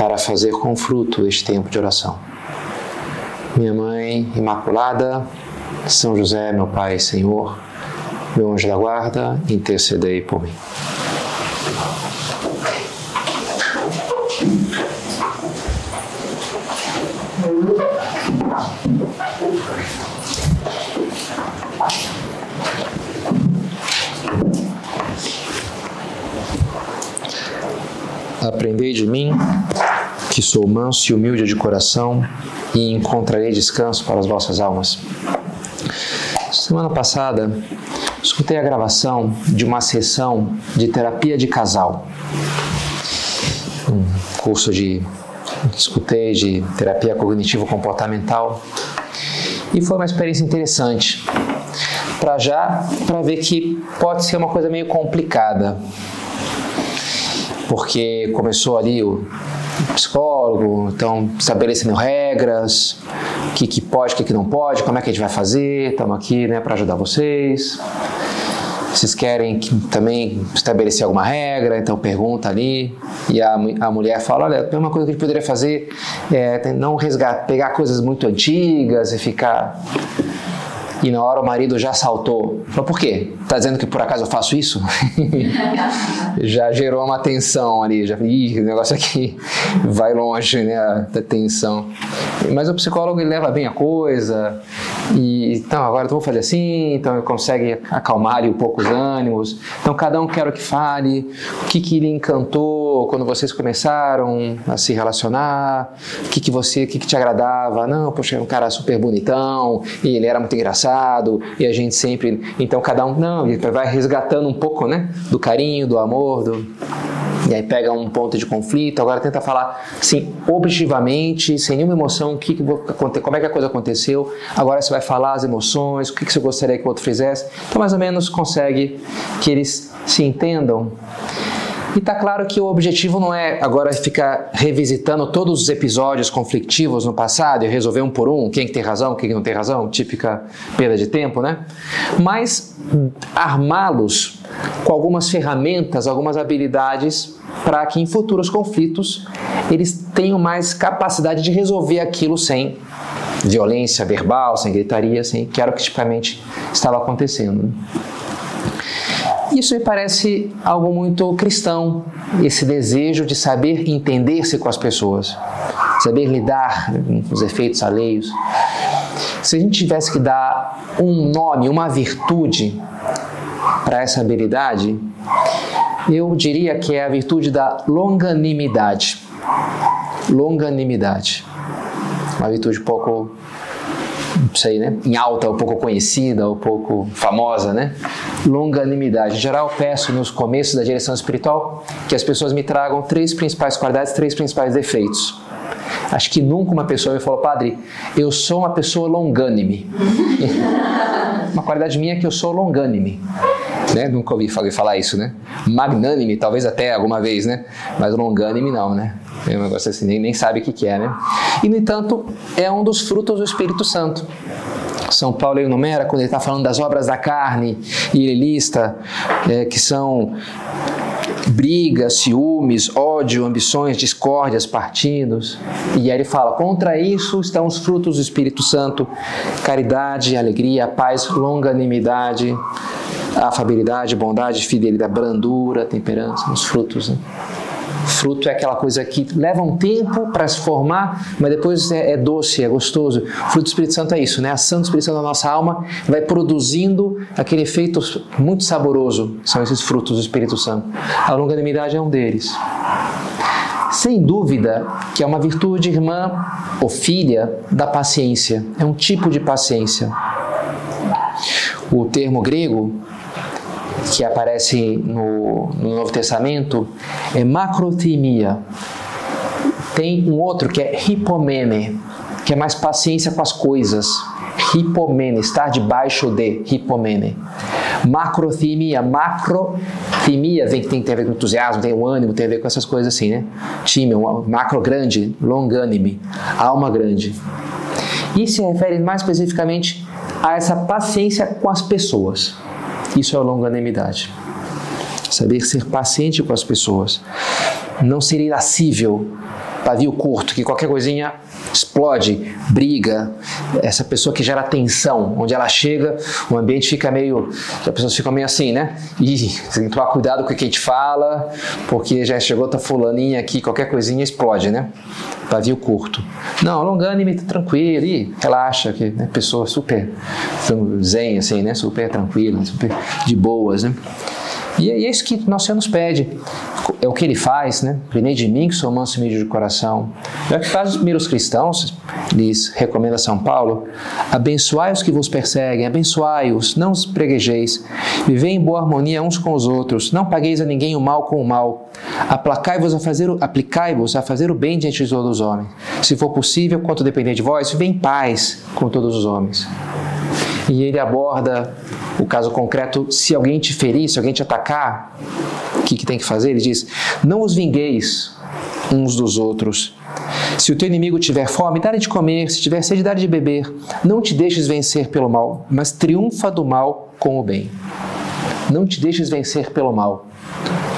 para fazer com fruto este tempo de oração. Minha Mãe Imaculada, São José, meu Pai Senhor, meu anjo da guarda, intercedei por mim. Aprendei de mim, que sou manso e humilde de coração, e encontrarei descanso para as vossas almas. Semana passada, escutei a gravação de uma sessão de terapia de casal. Um curso de escutei de terapia cognitivo comportamental e foi uma experiência interessante. Para já, para ver que pode ser uma coisa meio complicada, porque começou ali o psicólogo, então estabelecendo regras, o que, que pode, o que, que não pode, como é que a gente vai fazer, estamos aqui né, para ajudar vocês. Vocês querem também estabelecer alguma regra, então pergunta ali. E a, a mulher fala: olha, uma coisa que a gente poderia fazer é não resgatar, pegar coisas muito antigas e ficar e na hora o marido já saltou. Falou, por quê? Tá dizendo que por acaso eu faço isso? já gerou uma tensão ali, já ih, o negócio aqui vai longe, né, a tensão. Mas o psicólogo ele leva bem a coisa, e então agora eu vou fazer assim, então ele consegue acalmar ali um pouco os ânimos. Então cada um quer o que fale, o que, que lhe encantou quando vocês começaram a se relacionar, o que, que você, o que, que te agradava. Não, poxa, é um cara super bonitão, e ele era muito engraçado, e a gente sempre. Então cada um, não, vai resgatando um pouco, né, do carinho, do amor, do e aí pega um ponto de conflito, agora tenta falar assim, objetivamente, sem nenhuma emoção, o que, que como é que a coisa aconteceu, agora você vai falar as emoções, o que, que você gostaria que o outro fizesse, então mais ou menos consegue que eles se entendam. E está claro que o objetivo não é agora ficar revisitando todos os episódios conflitivos no passado e resolver um por um, quem que tem razão, quem que não tem razão, típica perda de tempo, né? Mas armá-los com algumas ferramentas, algumas habilidades para que em futuros conflitos eles tenham mais capacidade de resolver aquilo sem violência verbal, sem gritaria, sem que era o que tipicamente estava acontecendo. Né? Isso me parece algo muito cristão, esse desejo de saber entender-se com as pessoas, saber lidar com os efeitos alheios. Se a gente tivesse que dar um nome, uma virtude para essa habilidade, eu diria que é a virtude da longanimidade. Longanimidade. Uma virtude pouco, sei, né? Em alta, um pouco conhecida, um pouco famosa, né? Longanimidade. Em geral, peço nos começos da direção espiritual que as pessoas me tragam três principais qualidades, três principais defeitos. Acho que nunca uma pessoa me falou, padre, eu sou uma pessoa longânime. uma qualidade minha é que eu sou longânime né? Nunca ouvi falar isso, né? Magnânime, talvez até alguma vez, né? Mas longânime não, né? É um negócio assim, nem, nem sabe o que, que é, né? E, no entanto, é um dos frutos do Espírito Santo. São Paulo enumera quando ele está falando das obras da carne e ele lista é, que são brigas, ciúmes, ódio, ambições, discórdias, partidos. E aí ele fala: contra isso estão os frutos do Espírito Santo: caridade, alegria, paz, longanimidade, afabilidade, bondade, fidelidade, brandura, temperança, os frutos. Né? Fruto é aquela coisa que leva um tempo para se formar, mas depois é, é, doce, é gostoso. Fruto do Espírito Santo é isso, né? A do Espírito Santo nossa alma vai produzindo aquele efeito muito saboroso. São esses frutos do Espírito Santo. A longanimidade é um deles. Sem dúvida que é uma virtude irmã ou filha da paciência. É um tipo de paciência. O termo grego que aparece no, no Novo Testamento é macrotimia. Tem um outro que é hipomene, que é mais paciência com as coisas. Hipomene, estar debaixo de hipomene. Macrothimia, macrothimia vem que tem, tem a ver com entusiasmo, tem o ânimo, tem a ver com essas coisas assim, né? Time, macro grande, longânime, alma grande. E se refere mais especificamente a essa paciência com as pessoas. Isso é longanimidade. Saber ser paciente com as pessoas. Não ser irascível, pavio curto, que qualquer coisinha explode, briga, essa pessoa que gera tensão, onde ela chega, o ambiente fica meio, as pessoas ficam meio assim, né? E tem que tomar cuidado com o que a gente fala, porque já chegou tá fulaninha aqui, qualquer coisinha explode, né? Pavio curto. Não, longânime, tá tranquilo, e relaxa, que né? pessoa super zen, assim, né? Super tranquila, super de boas, né? E é isso que nosso Senhor nos pede. É o que ele faz, né? Prenei de mim que sou manso e humilde de coração. É o que faz os primeiros cristãos, lhes recomenda São Paulo. Abençoai os que vos perseguem, abençoai-os, não os preguejeis. Vivei em boa harmonia uns com os outros, não pagueis a ninguém o mal com o mal. Aplicai-vos a fazer, aplicai-vos a fazer o bem diante de todos os homens. Se for possível, quanto depender de vós, vivei em paz com todos os homens. E ele aborda o caso concreto, se alguém te ferir, se alguém te atacar, o que, que tem que fazer? Ele diz: Não os vingueis uns dos outros. Se o teu inimigo tiver fome, dá-lhe de comer, se tiver sede, dá-lhe de beber. Não te deixes vencer pelo mal, mas triunfa do mal com o bem. Não te deixes vencer pelo mal.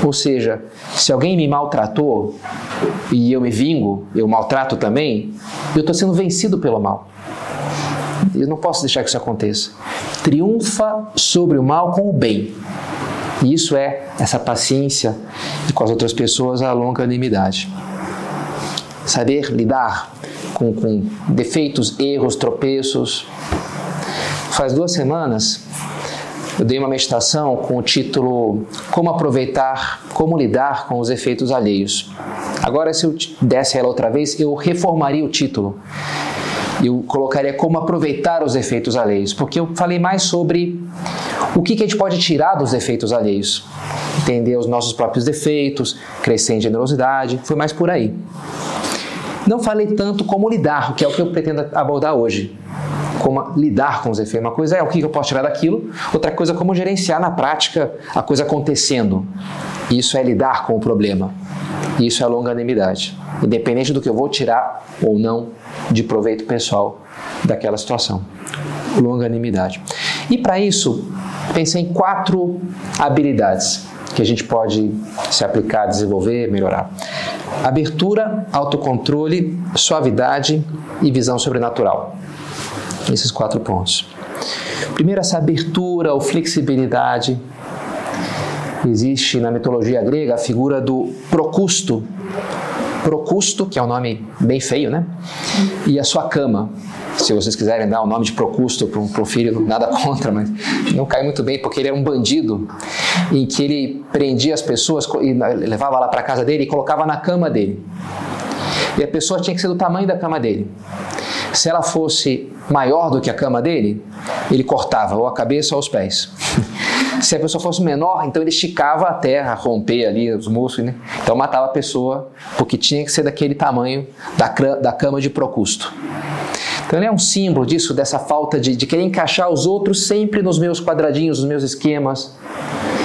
Ou seja, se alguém me maltratou e eu me vingo, eu maltrato também, eu estou sendo vencido pelo mal. Eu não posso deixar que isso aconteça. Triunfa sobre o mal com o bem. E isso é essa paciência e com as outras pessoas a longanimidade. Saber lidar com, com defeitos, erros, tropeços. Faz duas semanas eu dei uma meditação com o título Como aproveitar, como lidar com os efeitos alheios. Agora, se eu desse ela outra vez, eu reformaria o título eu colocaria como aproveitar os efeitos alheios, porque eu falei mais sobre o que, que a gente pode tirar dos efeitos alheios. Entender os nossos próprios defeitos, crescer em generosidade, foi mais por aí. Não falei tanto como lidar, que é o que eu pretendo abordar hoje. Como lidar com os efeitos. Uma coisa é o que eu posso tirar daquilo, outra coisa é como gerenciar na prática a coisa acontecendo. Isso é lidar com o problema. Isso é longanimidade. Independente do que eu vou tirar ou não de proveito pessoal daquela situação. Longanimidade. E para isso, pensei em quatro habilidades que a gente pode se aplicar, desenvolver, melhorar. Abertura, autocontrole, suavidade e visão sobrenatural. Esses quatro pontos. Primeiro, essa abertura ou flexibilidade. Existe na mitologia grega a figura do procusto, Procusto, que é um nome bem feio, né? E a sua cama. Se vocês quiserem dar o nome de Procusto para um filho, nada contra, mas não cai muito bem, porque ele era um bandido em que ele prendia as pessoas e levava lá para casa dele e colocava na cama dele. E a pessoa tinha que ser do tamanho da cama dele. Se ela fosse maior do que a cama dele, ele cortava ou a cabeça ou os pés. Se a pessoa fosse menor, então ele esticava a terra, romper ali os músculos, né? Então matava a pessoa, porque tinha que ser daquele tamanho da, da cama de Procusto. Então ele é um símbolo disso, dessa falta de, de querer encaixar os outros sempre nos meus quadradinhos, nos meus esquemas.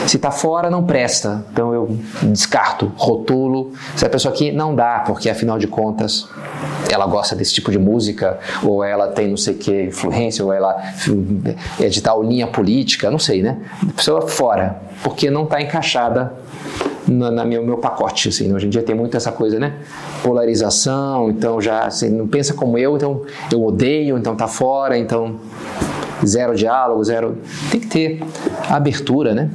Se está fora, não presta. Então eu descarto, rotulo. Se a pessoa aqui não dá, porque afinal de contas ela gosta desse tipo de música, ou ela tem não sei que influência, ou ela é de tal linha política, não sei, né? Pessoa fora, porque não está encaixada na meu, meu pacote. Assim, hoje em dia tem muito essa coisa, né? Polarização, então já assim, não pensa como eu, então eu odeio, então tá fora, então zero diálogo, zero. Tem que ter abertura, né?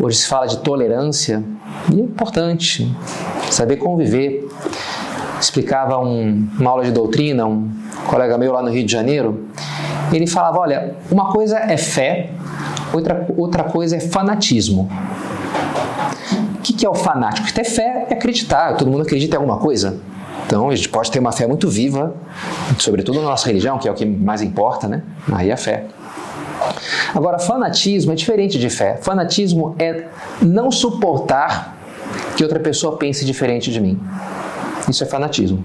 Hoje se fala de tolerância e é importante saber conviver. Explicava um, uma aula de doutrina, um colega meu lá no Rio de Janeiro, ele falava: olha, uma coisa é fé, outra, outra coisa é fanatismo. O que, que é o fanático? Ter fé é acreditar, todo mundo acredita em alguma coisa. Então a gente pode ter uma fé muito viva, sobretudo na nossa religião, que é o que mais importa, né? Aí é a fé. Agora, fanatismo é diferente de fé. Fanatismo é não suportar que outra pessoa pense diferente de mim. Isso é fanatismo.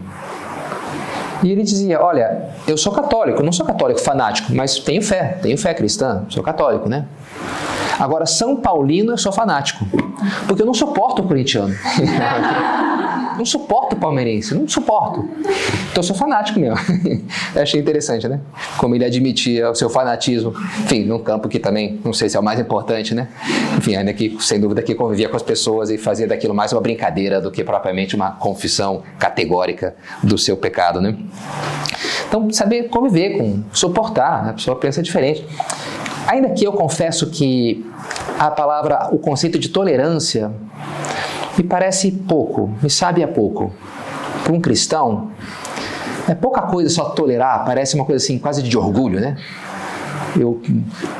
E ele dizia: Olha, eu sou católico, não sou católico fanático, mas tenho fé, tenho fé cristã, sou católico, né? Agora, São Paulino eu sou fanático, porque eu não suporto o corintiano. não suporto palmeirense, não suporto. Então eu sou fanático mesmo. achei interessante, né? Como ele admitia o seu fanatismo, enfim, num campo que também, não sei se é o mais importante, né? Enfim, ainda que, sem dúvida, que convivia com as pessoas e fazia daquilo mais uma brincadeira do que propriamente uma confissão categórica do seu pecado, né? Então, saber conviver com, suportar, a pessoa pensa diferente. Ainda que eu confesso que a palavra, o conceito de tolerância me parece pouco, me sabe a pouco. Para um cristão, é pouca coisa só tolerar, parece uma coisa assim, quase de orgulho, né? Eu,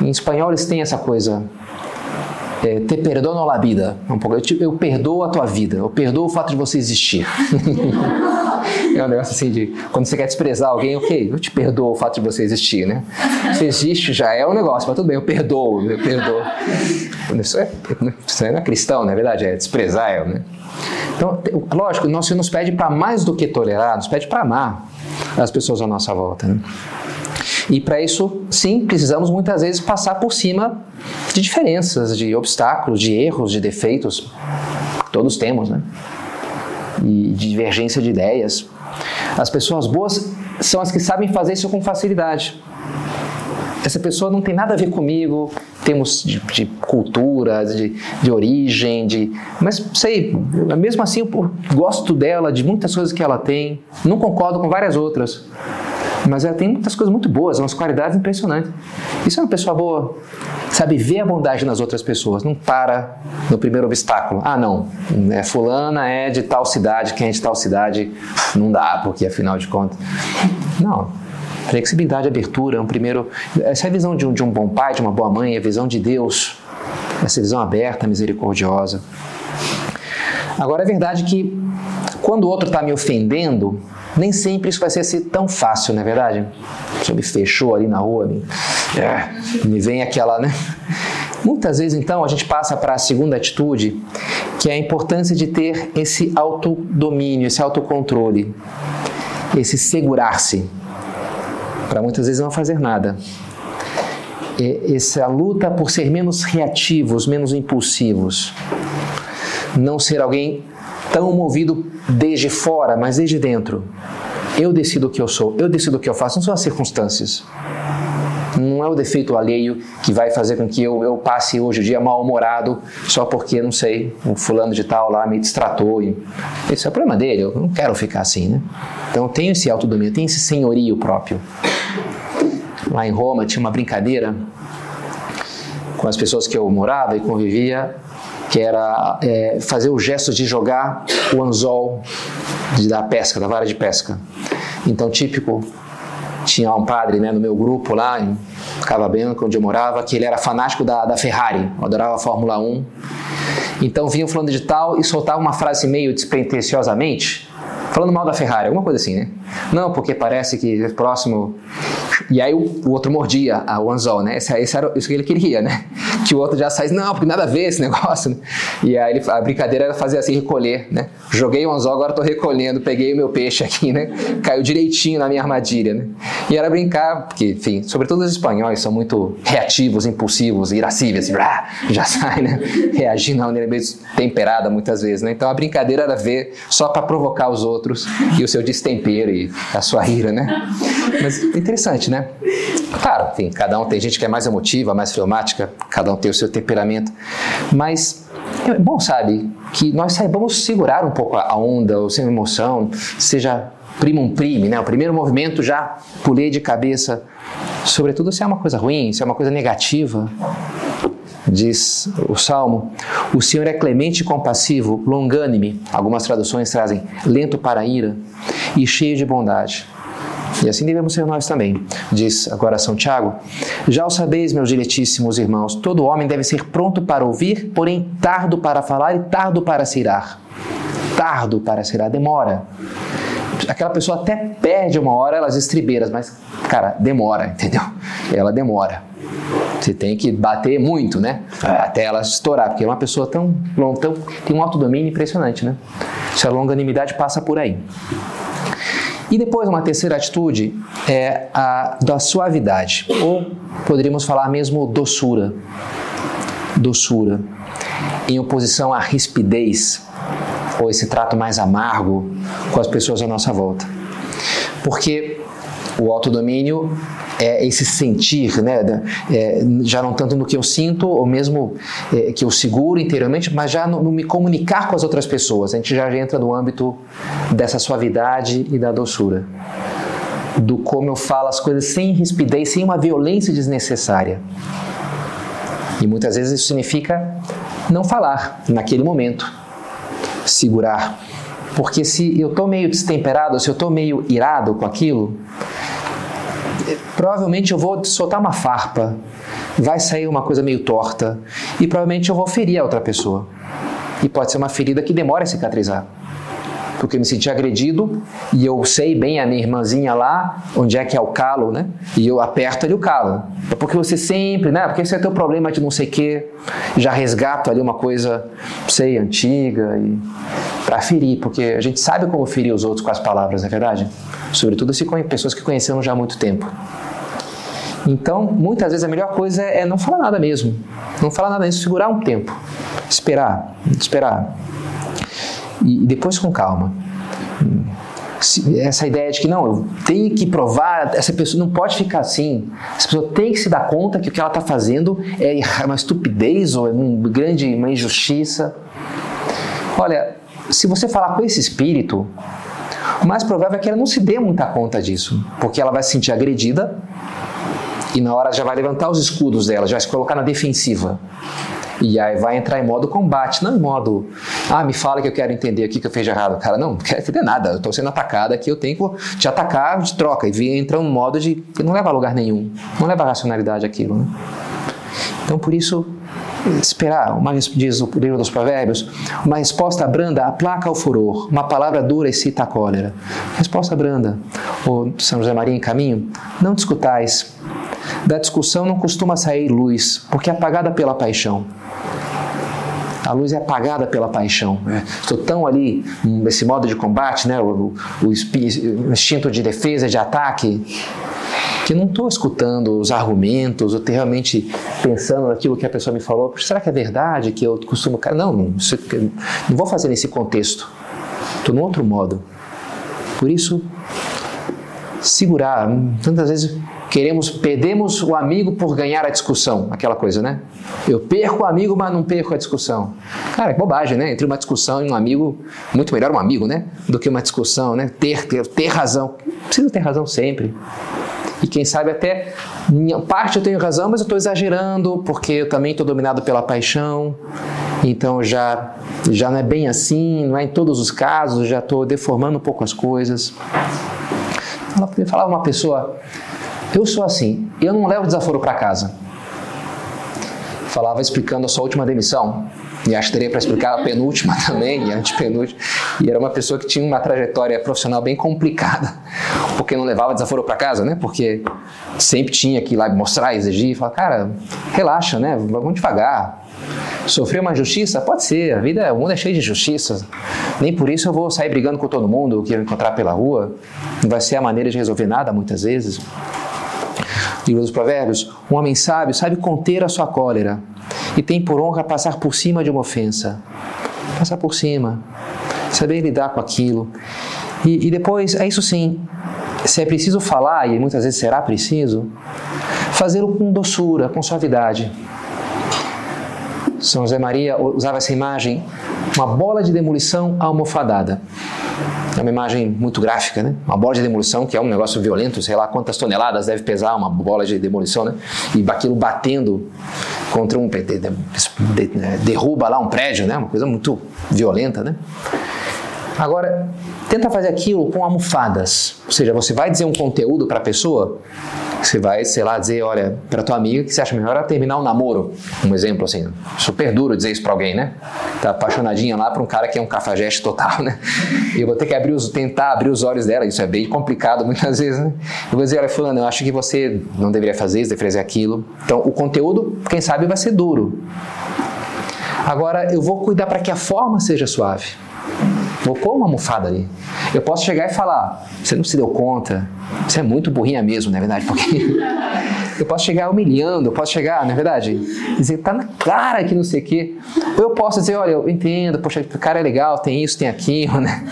em espanhol eles têm essa coisa, é, te perdono la vida. Um pouco, eu, eu perdoo a tua vida, eu perdoo o fato de você existir. É um negócio assim de quando você quer desprezar alguém, ok, eu te perdoo o fato de você existir, né? Você existe já é um negócio, mas tudo bem, eu perdoo, eu perdoo. Isso, é, isso não é cristão, na é verdade, é desprezar, é, né? Então, lógico, nosso Senhor nos pede para mais do que tolerar, nos pede para amar as pessoas à nossa volta, né? E para isso, sim, precisamos muitas vezes passar por cima de diferenças, de obstáculos, de erros, de defeitos. Todos temos, né? E divergência de ideias. As pessoas boas são as que sabem fazer isso com facilidade. Essa pessoa não tem nada a ver comigo, temos de, de cultura, de, de origem, de, mas sei, mesmo assim eu gosto dela, de muitas coisas que ela tem, não concordo com várias outras, mas ela tem muitas coisas muito boas, umas qualidades impressionantes. Isso é uma pessoa boa. Sabe ver a bondade nas outras pessoas, não para no primeiro obstáculo. Ah, não, é, fulana é de tal cidade, quem é de tal cidade não dá, porque afinal de contas. Não, Flexibilidade, abertura, um primeiro. Essa é a visão de um, de um bom pai, de uma boa mãe, a visão de Deus, essa visão aberta, misericordiosa. Agora é verdade que quando o outro está me ofendendo, nem sempre isso vai ser assim tão fácil, não é verdade? Você me fechou ali na rua, me, é, me vem aquela, né? Muitas vezes, então, a gente passa para a segunda atitude, que é a importância de ter esse autodomínio, esse autocontrole, esse segurar-se, para muitas vezes não fazer nada. Essa luta por ser menos reativos, menos impulsivos, não ser alguém tão movido desde fora, mas desde dentro. Eu decido o que eu sou, eu decido o que eu faço, não são as circunstâncias. Não é o defeito alheio que vai fazer com que eu, eu passe hoje o dia mal-humorado só porque, não sei, o fulano de tal lá me distratou. E... Esse é o problema dele, eu não quero ficar assim, né? Então eu tenho esse autodomínio, tenho esse senhorio próprio. Lá em Roma tinha uma brincadeira com as pessoas que eu morava e convivia, que era é, fazer o gesto de jogar o anzol de, da pesca, da vara de pesca. Então, típico, tinha um padre né, no meu grupo lá em Cava onde eu morava, que ele era fanático da, da Ferrari, adorava a Fórmula 1. Então vinha fulano de tal e soltava uma frase meio despretensiosamente, falando mal da Ferrari, alguma coisa assim, né? Não, porque parece que próximo e aí o, o outro mordia a, o anzol, né? Esse, esse, era isso que ele queria, né? Que o outro já sai, não, porque nada a ver esse negócio, né? E aí ele, a brincadeira era fazer assim, recolher, né? Joguei o anzol, agora estou recolhendo, peguei o meu peixe aqui, né? Caiu direitinho na minha armadilha, né? E era brincar, porque, enfim, sobretudo os espanhóis são muito reativos, impulsivos, irascíveis, já sai, né? Reagindo a maneira meio temperada muitas vezes, né? Então a brincadeira era ver só para provocar os outros e o seu destempero e a sua ira, né? Mas interessante, né? Claro, enfim, cada um tem gente que é mais emotiva, mais filmática, cada um tem o seu temperamento, mas é bom, sabe, que nós saibamos segurar um pouco a onda, ou sem emoção, seja primum prime, né? O primeiro movimento já pulei de cabeça, sobretudo se é uma coisa ruim, se é uma coisa negativa. Diz o Salmo: O Senhor é clemente e compassivo, longânime. Algumas traduções trazem lento para a ira e cheio de bondade. E assim devemos ser nós também, diz agora São Tiago. Já o sabeis, meus diletíssimos irmãos, todo homem deve ser pronto para ouvir, porém tardo para falar e tardo para se irar. Tardo para se irar, demora. Aquela pessoa até perde uma hora elas estribeiras, mas, cara, demora, entendeu? Ela demora. Você tem que bater muito, né? Até ela estourar, porque é uma pessoa tão, tão tem um autodomínio impressionante, né? Se a longanimidade passa por aí. E depois, uma terceira atitude é a da suavidade, ou poderíamos falar mesmo doçura. Doçura, em oposição à rispidez, ou esse trato mais amargo com as pessoas à nossa volta. Porque o autodomínio é esse sentir, né? É, já não tanto no que eu sinto, ou mesmo é, que eu seguro interiormente, mas já no, no, me comunicar com as outras pessoas. A gente já entra no âmbito dessa suavidade e da doçura. Do como eu falo as coisas sem rispidez, sem uma violência desnecessária. E muitas vezes isso significa não falar naquele momento, segurar. Porque se eu estou meio destemperado, se eu estou meio irado com aquilo, provavelmente eu vou soltar uma farpa, vai sair uma coisa meio torta e provavelmente eu vou ferir a outra pessoa. E pode ser uma ferida que demora a cicatrizar. Porque eu me senti agredido e eu sei bem a minha irmãzinha lá, onde é que é o calo, né? E eu aperto ali o calo. É porque você sempre, né? Porque você tem o problema de não sei o quê, já resgato ali uma coisa, sei, antiga e para ferir, porque a gente sabe como ferir os outros com as palavras, não é verdade? Sobretudo se com pessoas que conheceram já há muito tempo. Então, muitas vezes a melhor coisa é não falar nada mesmo. Não falar nada mesmo, segurar um tempo. Esperar, esperar. E depois com calma. Essa ideia de que não, eu tenho que provar, essa pessoa não pode ficar assim. Essa pessoa tem que se dar conta que o que ela está fazendo é uma estupidez ou é uma grande uma injustiça. Olha, se você falar com esse espírito, o mais provável é que ela não se dê muita conta disso, porque ela vai se sentir agredida e na hora já vai levantar os escudos dela, já se colocar na defensiva. E aí vai entrar em modo combate, não em modo, ah, me fala que eu quero entender o que eu fiz de errado. Cara, não, não quero entender nada, eu estou sendo atacada aqui, eu tenho que te atacar de troca. E entra um modo de que não leva a lugar nenhum, não leva a racionalidade aquilo. Né? Então, por isso, esperar, uma, diz o livro dos provérbios, uma resposta branda aplaca o furor, uma palavra dura excita a cólera. Resposta branda. O São José Maria em caminho, não discutais. Da discussão não costuma sair luz, porque é apagada pela paixão. A luz é apagada pela paixão. Né? Estou tão ali nesse modo de combate, né? o, o, o instinto de defesa, de ataque, que não estou escutando os argumentos, ou estou realmente pensando naquilo que a pessoa me falou. Será que é verdade que eu costumo. Não, não, não vou fazer nesse contexto. Estou num outro modo. Por isso, segurar. Tantas vezes queremos, perdemos o amigo por ganhar a discussão, aquela coisa, né? Eu perco o amigo, mas não perco a discussão. Cara, é bobagem, né? Entre uma discussão e um amigo, muito melhor um amigo, né? Do que uma discussão, né? Ter, ter, ter razão. Precisa ter razão sempre. E quem sabe até, minha parte eu tenho razão, mas eu estou exagerando, porque eu também estou dominado pela paixão. Então já, já não é bem assim, não é em todos os casos, já estou deformando um pouco as coisas. Ela falava uma pessoa, eu sou assim, eu não levo desaforo para casa. Falava explicando a sua última demissão. E acho que teria para explicar a penúltima também, e a antepenúltima. E era uma pessoa que tinha uma trajetória profissional bem complicada, porque não levava desaforo para casa, né? Porque sempre tinha que ir lá mostrar, exigir, falar, cara, relaxa, né? Vamos devagar. Sofrer uma justiça? Pode ser, a vida, o mundo é cheio de justiças. Nem por isso eu vou sair brigando com todo mundo que eu encontrar pela rua. Não vai ser a maneira de resolver nada muitas vezes. Livro dos Provérbios: Um homem sábio sabe conter a sua cólera e tem por honra passar por cima de uma ofensa. Passar por cima, saber lidar com aquilo. E, e depois, é isso sim, se é preciso falar, e muitas vezes será preciso, fazê-lo com doçura, com suavidade. São José Maria usava essa imagem, uma bola de demolição almofadada. Uma imagem muito gráfica, né? Uma bola de demolição, que é um negócio violento, sei lá quantas toneladas deve pesar uma bola de demolição, né? E aquilo batendo contra um. derruba lá um prédio, né? Uma coisa muito violenta, né? Agora, tenta fazer aquilo com almofadas. Ou seja, você vai dizer um conteúdo para a pessoa, você vai, sei lá, dizer, olha, para tua amiga que você acha melhor terminar um namoro. Um exemplo assim, super duro dizer isso para alguém, né? Tá apaixonadinha lá para um cara que é um cafajeste total, né? E eu vou ter que abrir os, tentar abrir os olhos dela, isso é bem complicado muitas vezes, né? Eu vou dizer, olha, fulano, eu acho que você não deveria fazer isso, deveria fazer aquilo. Então, o conteúdo, quem sabe, vai ser duro. Agora, eu vou cuidar para que a forma seja suave. Vou pôr uma almofada ali. Eu posso chegar e falar: você não se deu conta? Você é muito burrinha mesmo, não é verdade? Porque eu posso chegar humilhando, eu posso chegar, não é verdade? Dizer, tá na cara que não sei o quê. Ou eu posso dizer, olha, eu entendo, poxa, o cara é legal, tem isso, tem aquilo, né?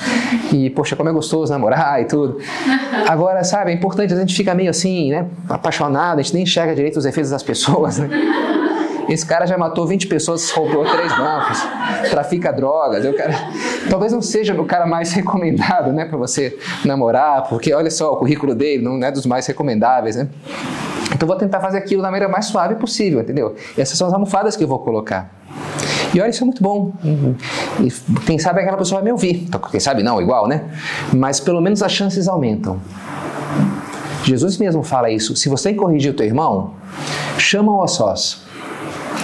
E, poxa, como é gostoso namorar e tudo. Agora, sabe, é importante, a gente fica meio assim, né? Apaixonado, a gente nem enxerga direito os efeitos das pessoas, né? Esse cara já matou 20 pessoas, roubou três bancos, trafica drogas. Eu, talvez não seja o cara mais recomendado, né, para você namorar, porque olha só, o currículo dele não é dos mais recomendáveis, né? Então vou tentar fazer aquilo da maneira mais suave possível, entendeu? Essas são as almofadas que eu vou colocar. E olha, isso é muito bom. E quem sabe aquela pessoa vai me ouvir. Então, quem sabe não, igual, né? Mas pelo menos as chances aumentam. Jesus mesmo fala isso. Se você corrigir o teu irmão, chama-o a sós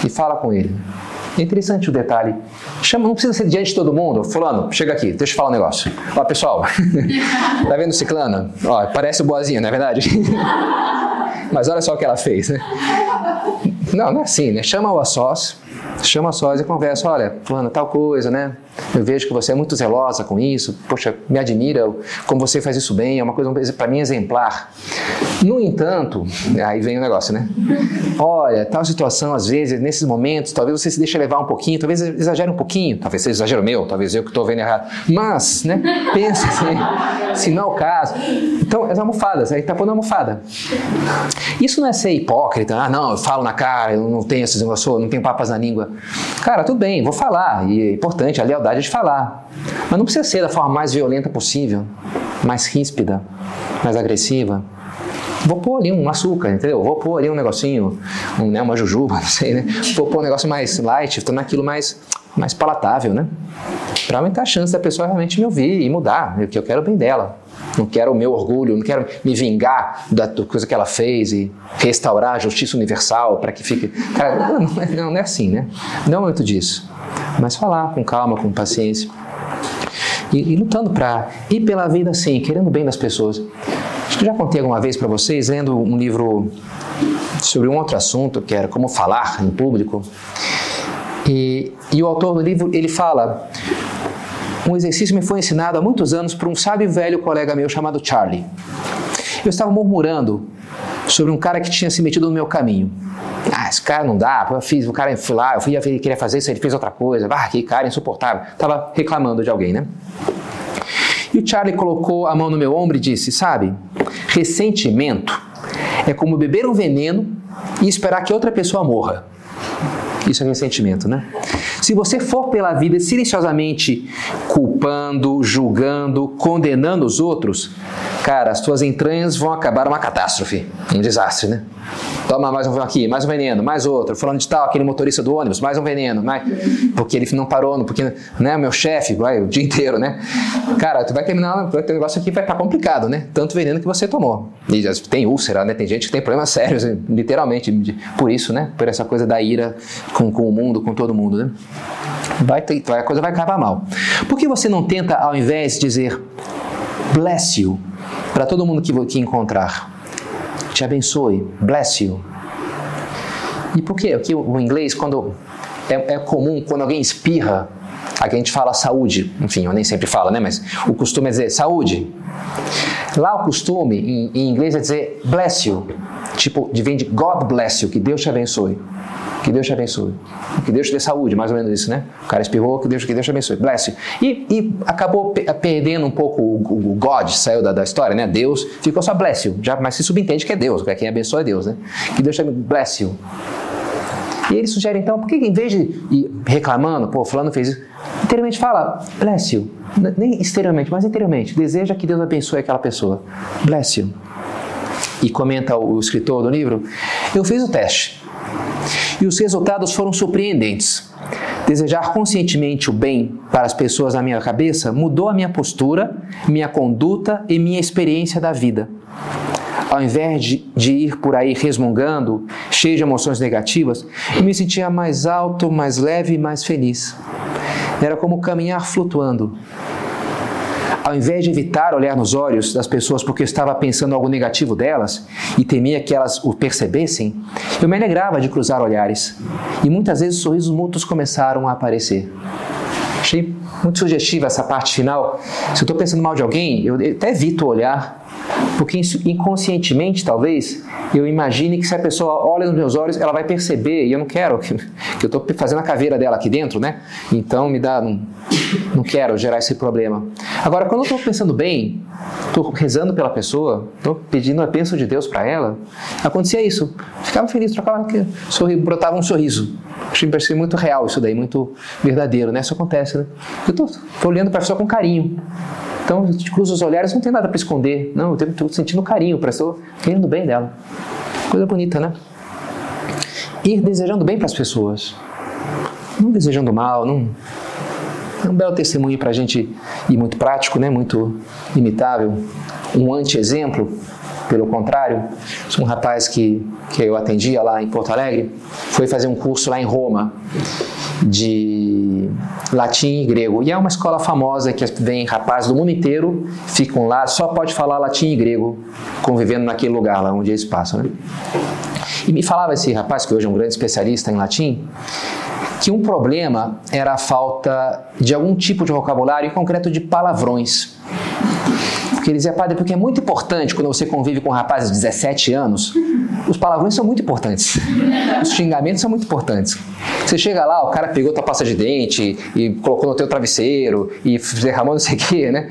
e fala com ele. É interessante o detalhe. Chama, não precisa ser diante de todo mundo. Fulano, chega aqui, deixa eu falar um negócio. Ó, pessoal, tá vendo Ciclana? Ó, parece boazinha, não é verdade? Mas olha só o que ela fez, né? Não, não é assim, né? Chama o a sós chama sós e conversa, olha, fulano, tal coisa, né? Eu vejo que você é muito zelosa com isso, poxa, me admira como você faz isso bem, é uma coisa para mim exemplar. No entanto, aí vem o negócio, né? Olha, tal situação, às vezes, nesses momentos, talvez você se deixe levar um pouquinho, talvez exagere um pouquinho, talvez seja exagero meu, talvez eu que estou vendo errado, mas, né? Pensa assim, se não é o caso. Então, as almofadas, aí tá pondo almofada. Isso não é ser hipócrita, ah, não, eu falo na cara, eu não tenho esses negócios, não tenho papas na língua. Cara, tudo bem, vou falar, e é importante a lealdade de falar. Mas não precisa ser da forma mais violenta possível, mais ríspida, mais agressiva. Vou pôr ali um açúcar, entendeu? Vou pôr ali um negocinho, um, né, uma jujuba, não sei, né? Vou pôr um negócio mais light, tornar aquilo mais, mais palatável, né? Para aumentar a chance da pessoa realmente me ouvir e mudar, o que eu quero bem dela. Não quero o meu orgulho, não quero me vingar da coisa que ela fez e restaurar a justiça universal para que fique. Cara, não, não, é, não é assim, né? Não é muito disso. Mas falar com calma, com paciência. E, e lutando para ir pela vida assim, querendo o bem das pessoas. Acho que já contei alguma vez para vocês, lendo um livro sobre um outro assunto, que era como falar em público. E, e o autor do livro, ele fala um exercício me foi ensinado há muitos anos por um sábio velho colega meu chamado Charlie. Eu estava murmurando sobre um cara que tinha se metido no meu caminho. Ah, esse cara não dá, eu fiz, o cara foi lá, eu fui, queria fazer isso, ele fez outra coisa. Ah, que cara insuportável. Estava reclamando de alguém, né? E o Charlie colocou a mão no meu ombro e disse: Sabe, ressentimento é como beber um veneno e esperar que outra pessoa morra. Isso é ressentimento, né? Se você for pela vida silenciosamente culpando, julgando, condenando os outros, cara, as tuas entranhas vão acabar uma catástrofe, um desastre, né? Toma mais um aqui, mais um veneno, mais outro. Falando de tal, aquele motorista do ônibus, mais um veneno, mais... porque ele não parou, porque, né, meu chefe, vai o dia inteiro, né? Cara, tu vai terminar, um negócio aqui vai estar complicado, né? Tanto veneno que você tomou. E tem úlcera, né? Tem gente que tem problemas sérios, literalmente, por isso, né? Por essa coisa da ira com, com o mundo, com todo mundo, né? Vai a coisa vai acabar mal. Por que você não tenta, ao invés de dizer bless you para todo mundo que, que encontrar? Te abençoe, bless you. E por quê? Porque o inglês, quando é, é comum, quando alguém espirra, a gente fala saúde, enfim, eu nem sempre falo, né? Mas o costume é dizer saúde. Lá o costume em, em inglês é dizer bless you, tipo, vem de God bless you, que Deus te abençoe. Que Deus te abençoe. Que Deus te dê saúde, mais ou menos isso, né? O cara espirrou, que Deus, que Deus te abençoe. Bless you. E, e acabou pe perdendo um pouco o, o God, saiu da, da, história, né? Deus, ficou só bless you. Já, mas se subentende que é Deus, que é quem abençoa é Deus, né? Que Deus te. Bless you. E ele sugere então, por que em vez de ir reclamando, pô, fulano fez isso, interiormente fala, bless you. Nem exteriormente, mas interiormente. Deseja que Deus abençoe aquela pessoa. Bless you. E comenta o escritor do livro, eu fiz o teste. E os resultados foram surpreendentes. Desejar conscientemente o bem para as pessoas na minha cabeça mudou a minha postura, minha conduta e minha experiência da vida. Ao invés de, de ir por aí resmungando, cheio de emoções negativas, eu me sentia mais alto, mais leve e mais feliz. Era como caminhar flutuando, ao invés de evitar olhar nos olhos das pessoas porque eu estava pensando algo negativo delas e temia que elas o percebessem, eu me alegrava de cruzar olhares e muitas vezes sorrisos mútuos começaram a aparecer. Achei muito sugestiva essa parte final. Se eu estou pensando mal de alguém, eu até evito olhar, porque inconscientemente, talvez, eu imagine que se a pessoa olha nos meus olhos, ela vai perceber, e eu não quero, que, eu estou fazendo a caveira dela aqui dentro, né? Então me dá. Não, não quero gerar esse problema. Agora, quando eu estou pensando bem, estou rezando pela pessoa, estou pedindo a bênção de Deus para ela, acontecia isso. Ficava feliz, trocava, sorri, brotava um sorriso. Achei, achei muito real isso daí, muito verdadeiro, né? Isso acontece, né? Eu estou olhando para a pessoa com carinho. Então, a gente cruza os olhares, não tem nada para esconder. Não, eu estou sentindo carinho, estou querendo bem dela. Coisa bonita, né? Ir desejando bem para as pessoas. Não desejando mal, não. É um belo testemunho para a gente e muito prático, né? muito imitável. Um anti-exemplo, pelo contrário. Um rapaz que, que eu atendia lá em Porto Alegre foi fazer um curso lá em Roma de latim e grego. E é uma escola famosa que vem rapazes do mundo inteiro, ficam lá, só pode falar latim e grego, convivendo naquele lugar lá onde eles passam. Né? E me falava esse rapaz, que hoje é um grande especialista em latim, que um problema era a falta de algum tipo de vocabulário, em concreto de palavrões. Porque ele dizia, padre, porque é muito importante quando você convive com rapazes de 17 anos, os palavrões são muito importantes. Os xingamentos são muito importantes. Você chega lá, o cara pegou tua pasta de dente e colocou no teu travesseiro e derramou não sei o quê, né?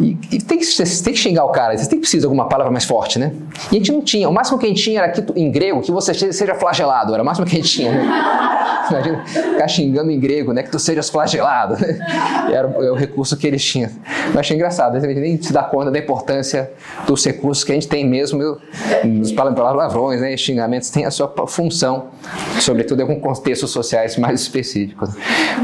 E, e tem, que, você tem que xingar o cara, você tem que precisar de alguma palavra mais forte, né? E a gente não tinha. O máximo que a gente tinha era aqui, em grego que você seja flagelado, era o máximo que a gente tinha, né? Imagina ficar xingando em grego, né? Que tu sejas flagelado. Né? Era o, o, recurso que eles tinham. Eu achei engraçado, a gente nem se dá conta da importância dos recursos que a gente tem mesmo, os palavrões, né? xingamentos têm a sua função, sobretudo em algum contexto sociais mais específicos.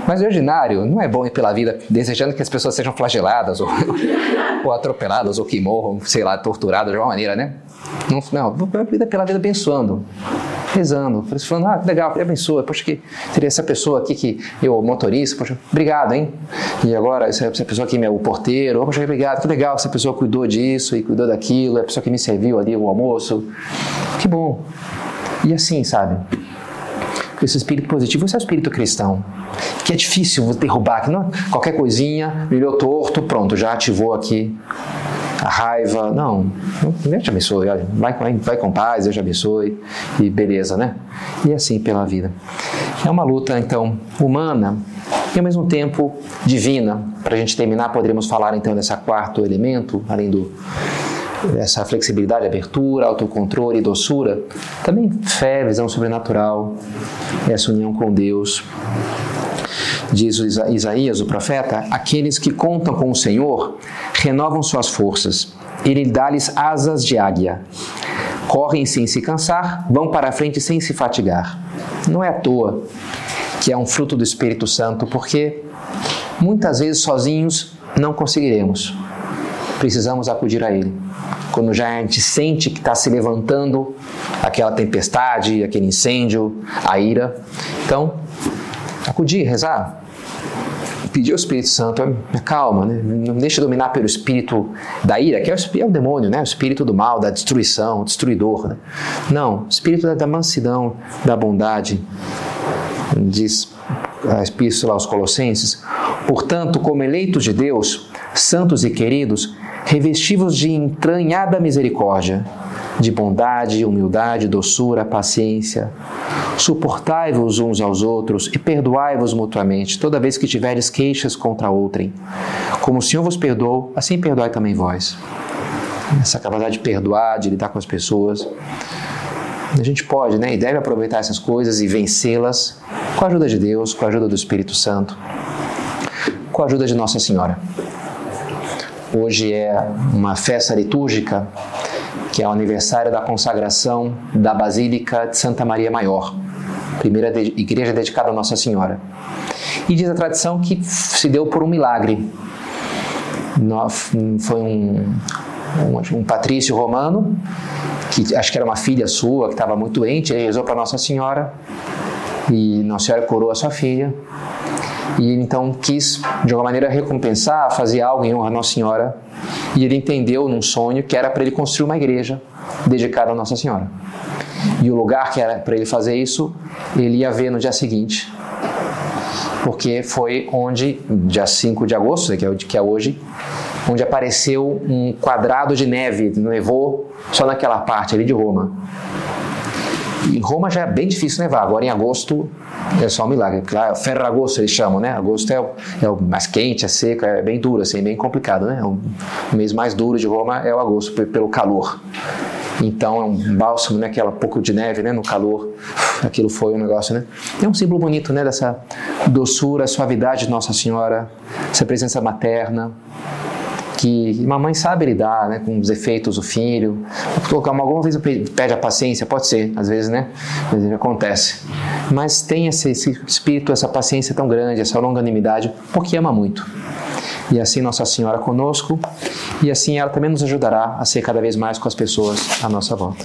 Mas o ordinário não é bom ir pela vida desejando que as pessoas sejam flageladas ou, ou atropeladas ou que morram, sei lá, torturadas de alguma maneira, né? Não, não vida, pela vida abençoando rezando, falando, ah, legal, abençoa, poxa, que teria essa pessoa aqui que eu, motorista, poxa, obrigado, hein? E agora, essa, pessoa aqui, meu, o porteiro, poxa, obrigado, que legal, essa pessoa cuidou disso e cuidou daquilo, é a pessoa que me serviu ali o almoço, que bom. E assim, sabe? esse espírito positivo, esse é o espírito cristão. Que é difícil derrubar, que não, qualquer coisinha, milhou torto, pronto, já ativou aqui a raiva. Não, Deus te abençoe, vai, vai, vai com paz, Deus te abençoe, e beleza, né? E assim pela vida. É uma luta, então, humana e ao mesmo tempo divina. Para a gente terminar, poderíamos falar então desse quarto elemento, além do essa flexibilidade, abertura, autocontrole doçura, também fé, visão sobrenatural, essa união com Deus. Diz Isaías, o profeta: aqueles que contam com o Senhor renovam suas forças, ele dá-lhes asas de águia. Correm sem se cansar, vão para a frente sem se fatigar. Não é à toa que é um fruto do Espírito Santo, porque muitas vezes sozinhos não conseguiremos. Precisamos acudir a Ele quando já a gente sente que está se levantando aquela tempestade, aquele incêndio, a ira. Então, acudir, rezar, pedir ao Espírito Santo, me calma, né? não deixe dominar pelo espírito da ira, que é o, é demônio, né? o espírito do mal, da destruição, destruidor. Né? Não, o espírito da, da mansidão, da bondade. Diz a epístola aos Colossenses: portanto, como eleitos de Deus, santos e queridos, revestivos de entranhada misericórdia, de bondade, humildade, doçura, paciência. Suportai-vos uns aos outros e perdoai-vos mutuamente toda vez que tiveres queixas contra outrem. Como o Senhor vos perdoou, assim perdoai também vós. Essa capacidade de perdoar, de lidar com as pessoas. A gente pode né, e deve aproveitar essas coisas e vencê-las com a ajuda de Deus, com a ajuda do Espírito Santo, com a ajuda de Nossa Senhora. Hoje é uma festa litúrgica, que é o aniversário da consagração da Basílica de Santa Maria Maior, primeira igreja dedicada a Nossa Senhora. E diz a tradição que se deu por um milagre. Foi um, um, um patrício romano, que acho que era uma filha sua, que estava muito doente, ele rezou para Nossa Senhora, e Nossa Senhora curou a sua filha, e então quis, de alguma maneira, recompensar, fazer algo em honra a Nossa Senhora. E ele entendeu num sonho que era para ele construir uma igreja dedicada a Nossa Senhora. E o lugar que era para ele fazer isso, ele ia ver no dia seguinte. porque foi onde, dia 5 de agosto, que é, que é hoje, onde apareceu um quadrado de neve, nevou só naquela parte ali de Roma. Em Roma já é bem difícil nevar, agora em agosto é só um milagre, porque lá é ferragosto eles chamam, né? Agosto é o, é o mais quente, é seco, é bem duro, assim, bem complicado, né? O mês mais duro de Roma é o agosto, pelo calor. Então é um bálsamo, né? Aquela pouco de neve, né? No calor, aquilo foi um negócio, né? É um símbolo bonito, né? Dessa doçura, suavidade de Nossa Senhora, essa presença materna, que uma mãe sabe lidar né, com os efeitos do filho. Alguma vez pede a paciência, pode ser, às vezes, né? Às vezes acontece. Mas tem esse, esse espírito, essa paciência tão grande, essa longanimidade, porque ama muito. E assim Nossa Senhora conosco, e assim ela também nos ajudará a ser cada vez mais com as pessoas à nossa volta.